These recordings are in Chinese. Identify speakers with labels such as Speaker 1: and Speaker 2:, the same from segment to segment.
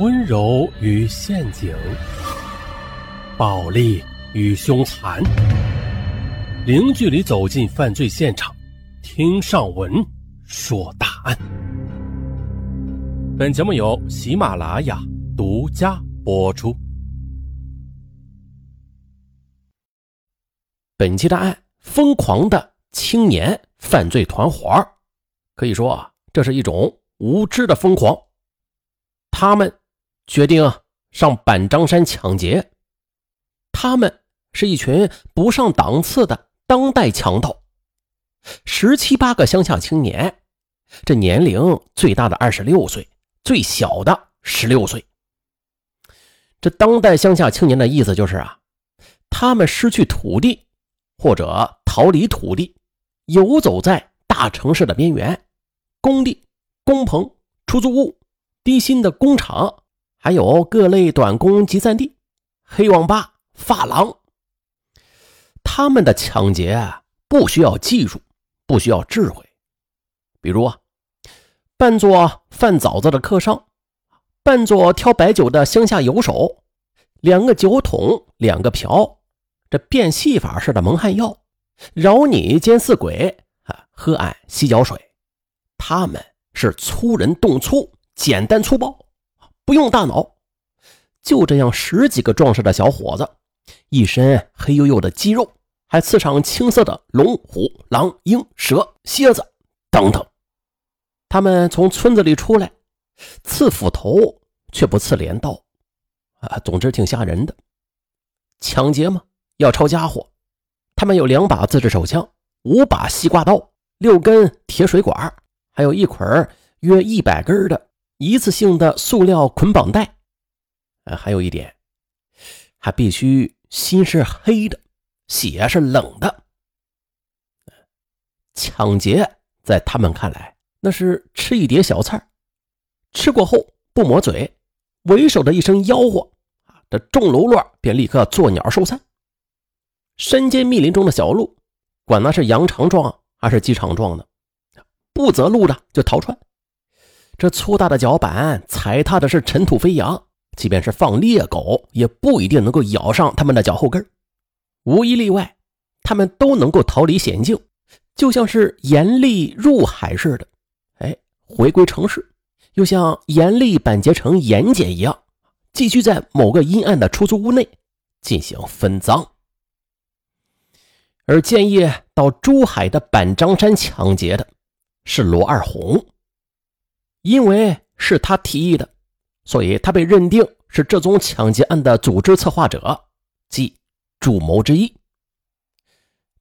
Speaker 1: 温柔与陷阱，暴力与凶残，零距离走进犯罪现场，听上文说大案。本节目由喜马拉雅独家播出。
Speaker 2: 本期的案：疯狂的青年犯罪团伙，可以说啊，这是一种无知的疯狂。他们。决定上板张山抢劫，他们是一群不上档次的当代强盗，十七八个乡下青年，这年龄最大的二十六岁，最小的十六岁。这当代乡下青年的意思就是啊，他们失去土地或者逃离土地，游走在大城市的边缘，工地、工棚、出租屋、低薪的工厂。还有各类短工集散地、黑网吧、发廊，他们的抢劫不需要技术，不需要智慧。比如啊，扮作贩枣子的客商，扮作挑白酒的乡下游手，两个酒桶，两个瓢，这变戏法似的蒙汗药，饶你奸似鬼啊，喝俺洗脚水。他们是粗人动粗，简单粗暴。不用大脑，就这样十几个壮实的小伙子，一身黑黝黝的肌肉，还刺上青色的龙、虎、狼、鹰、蛇、蝎子等等。他们从村子里出来，刺斧头却不刺镰刀，啊，总之挺吓人的。抢劫嘛，要抄家伙。他们有两把自制手枪，五把西瓜刀，六根铁水管，还有一捆约一百根的。一次性的塑料捆绑带，呃，还有一点，还必须心是黑的，血是冷的。抢劫在他们看来，那是吃一碟小菜，吃过后不抹嘴，为首的一声吆喝，啊，这众喽啰便立刻作鸟兽散。山间密林中的小路，管那是羊肠状还是鸡肠状的，不择路的就逃窜。这粗大的脚板踩踏的是尘土飞扬，即便是放猎狗，也不一定能够咬上他们的脚后跟。无一例外，他们都能够逃离险境，就像是严厉入海似的，哎，回归城市，又像严厉板结成盐碱一样，继续在某个阴暗的出租屋内进行分赃。而建议到珠海的板张山抢劫的是罗二红。因为是他提议的，所以他被认定是这宗抢劫案的组织策划者，即主谋之一。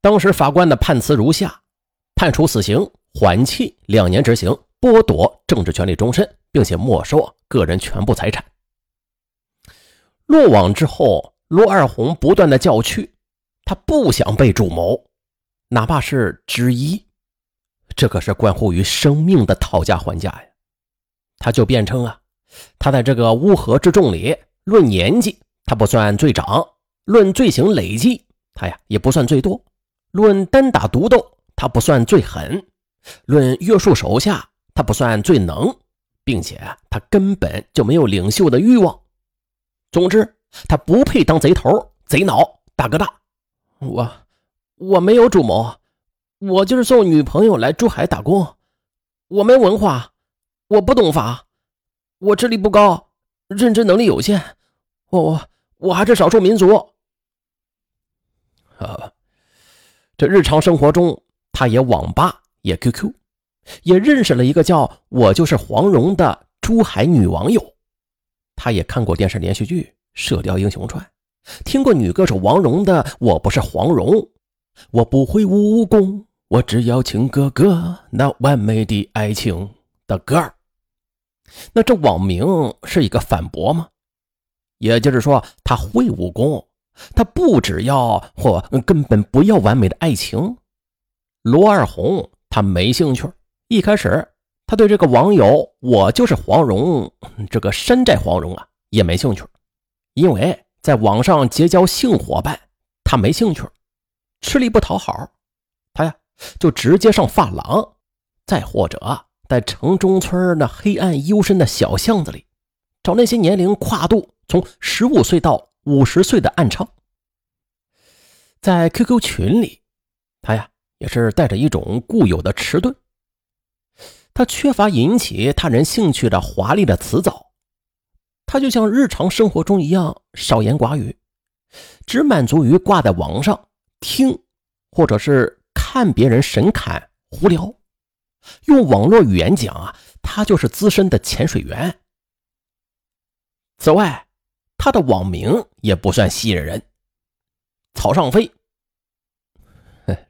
Speaker 2: 当时法官的判词如下：判处死刑，缓期两年执行，剥夺政治权利终身，并且没收个人全部财产。落网之后，罗二红不断的叫屈，他不想被主谋，哪怕是之一，这可是关乎于生命的讨价还价呀。他就辩称啊，他在这个乌合之众里，论年纪他不算最长，论罪行累计他呀也不算最多，论单打独斗他不算最狠，论约束手下他不算最能，并且他根本就没有领袖的欲望。总之，他不配当贼头、贼脑、大哥大。我我没有主谋，我就是送女朋友来珠海打工，我没文化。我不懂法，我智力不高，认知能力有限，我我我还是少数民族。啊，这日常生活中，他也网吧，也 QQ，也认识了一个叫我就是黄蓉的珠海女网友。他也看过电视连续剧《射雕英雄传》，听过女歌手王蓉的《我不是黄蓉》，我不会武功，我只要情哥哥那完美的爱情的歌儿。那这网名是一个反驳吗？也就是说，他会武功，他不只要或根本不要完美的爱情。罗二红他没兴趣。一开始，他对这个网友“我就是黄蓉”这个山寨黄蓉啊也没兴趣，因为在网上结交性伙伴，他没兴趣，吃力不讨好，他呀就直接上发廊，再或者。在城中村那黑暗幽深的小巷子里，找那些年龄跨度从十五岁到五十岁的暗娼。在 QQ 群里，他呀也是带着一种固有的迟钝，他缺乏引起他人兴趣的华丽的辞藻，他就像日常生活中一样少言寡语，只满足于挂在网上听，或者是看别人神侃胡聊。用网络语言讲啊，他就是资深的潜水员。此外，他的网名也不算吸引人。草上飞，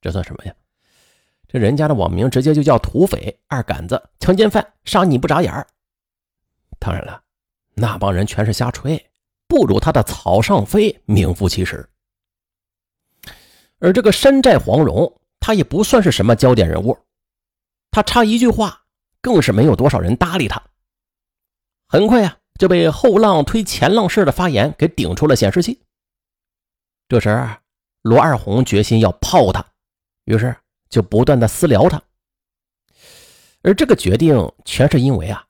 Speaker 2: 这算什么呀？这人家的网名直接就叫土匪、二杆子、强奸犯、杀你不眨眼。当然了，那帮人全是瞎吹，不如他的草上飞名副其实。而这个山寨黄蓉，他也不算是什么焦点人物，他插一句话，更是没有多少人搭理他。很快呀，就被后浪推前浪式的发言给顶出了显示器。这时，罗二红决心要泡他，于是就不断的私聊他。而这个决定全是因为啊，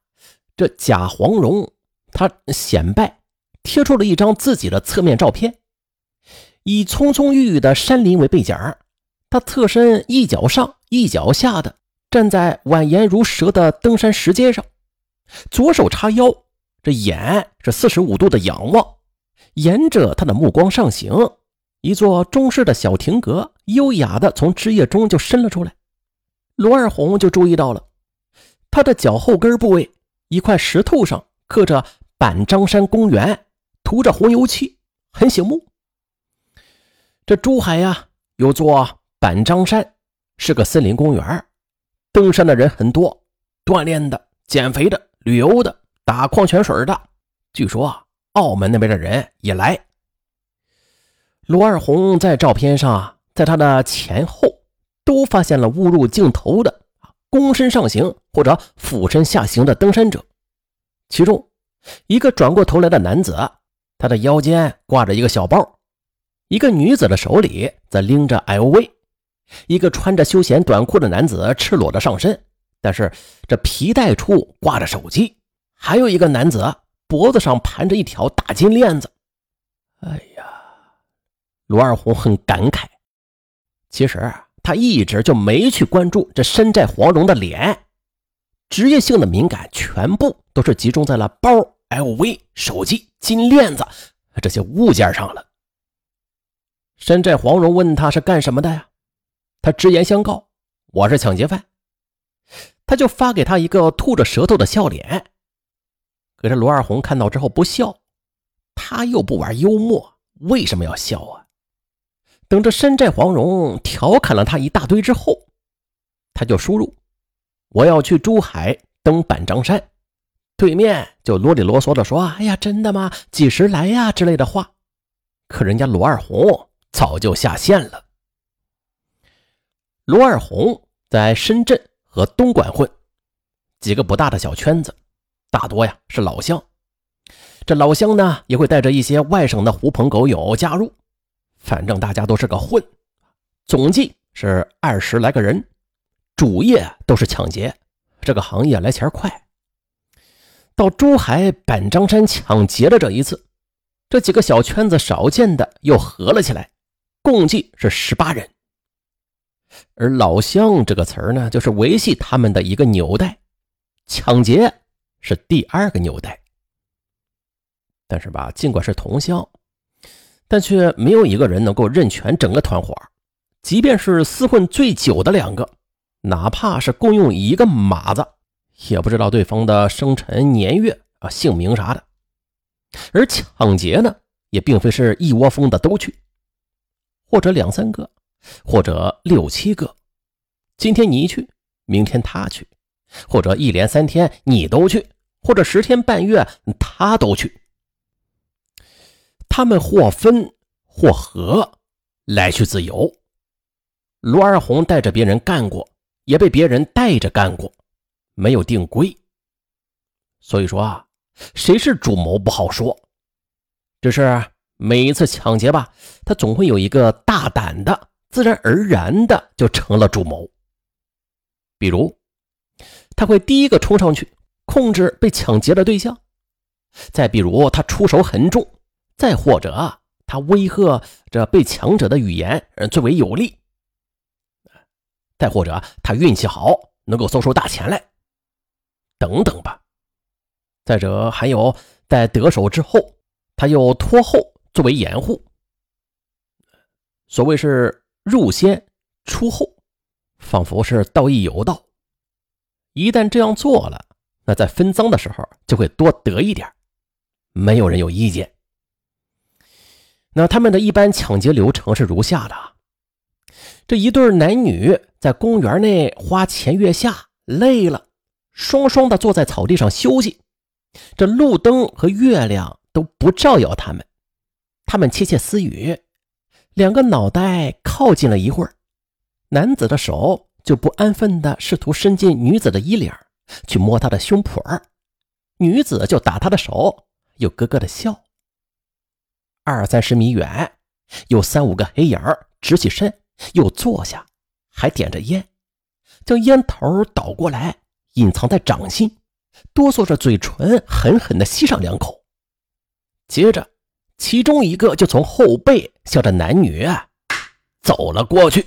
Speaker 2: 这贾黄蓉他显摆贴出了一张自己的侧面照片，以葱葱郁郁的山林为背景，他侧身一脚上一脚下的站在蜿蜒如蛇的登山石阶上，左手叉腰，这眼是四十五度的仰望，沿着他的目光上行。一座中式的小亭阁，优雅的从枝叶中就伸了出来。罗二红就注意到了，他的脚后跟部位一块石头上刻着“板张山公园”，涂着红油漆，很醒目。这珠海呀，有座板张山，是个森林公园，登山的人很多，锻炼的、减肥的、旅游的、打矿泉水的，据说澳门那边的人也来。罗二红在照片上，在他的前后都发现了误入镜头的躬身上行或者俯身下行的登山者。其中一个转过头来的男子，他的腰间挂着一个小包；一个女子的手里则拎着 LV；一个穿着休闲短裤的男子赤裸着上身，但是这皮带处挂着手机；还有一个男子脖子上盘着一条大金链子。哎呀！罗二红很感慨，其实他一直就没去关注这山寨黄蓉的脸，职业性的敏感全部都是集中在了包、LV、手机、金链子这些物件上了。山寨黄蓉问他是干什么的呀？他直言相告：“我是抢劫犯。”他就发给他一个吐着舌头的笑脸。可是罗二红看到之后不笑，他又不玩幽默，为什么要笑啊？等着山寨黄蓉调侃了他一大堆之后，他就输入：“我要去珠海登板张山。”对面就啰里啰嗦的说：“哎呀，真的吗？几时来呀？”之类的话。可人家罗二红早就下线了。罗二红在深圳和东莞混，几个不大的小圈子，大多呀是老乡。这老乡呢也会带着一些外省的狐朋狗友加入。反正大家都是个混，总计是二十来个人，主业都是抢劫。这个行业来钱快。到珠海板张山抢劫的这一次，这几个小圈子少见的又合了起来，共计是十八人。而“老乡”这个词儿呢，就是维系他们的一个纽带，抢劫是第二个纽带。但是吧，尽管是同乡。但却没有一个人能够认全整个团伙，即便是厮混最久的两个，哪怕是共用一个马子，也不知道对方的生辰年月啊、姓名啥的。而抢劫呢，也并非是一窝蜂的都去，或者两三个，或者六七个，今天你去，明天他去，或者一连三天你都去，或者十天半月他都去。他们或分或合，来去自由。罗二红带着别人干过，也被别人带着干过，没有定规。所以说啊，谁是主谋不好说。只是每一次抢劫吧，他总会有一个大胆的，自然而然的就成了主谋。比如，他会第一个冲上去控制被抢劫的对象。再比如他出手很重，再或者他威吓这被抢者的语言最为有力，再或者他运气好，能够搜出大钱来，等等吧。再者还有在得手之后，他又拖后作为掩护。所谓是入先出后，仿佛是道义有道。一旦这样做了，那在分赃的时候就会多得一点，没有人有意见。那他们的一般抢劫流程是如下的：这一对男女在公园内花前月下，累了，双双的坐在草地上休息。这路灯和月亮都不照耀他们，他们窃窃私语。两个脑袋靠近了一会儿，男子的手就不安分地试图伸进女子的衣领，去摸她的胸脯女子就打他的手，又咯咯的笑。二三十米远，有三五个黑影直起身，又坐下，还点着烟，将烟头倒过来，隐藏在掌心，哆嗦着嘴唇，狠狠地吸上两口，接着。其中一个就从后背向着男女走了过去。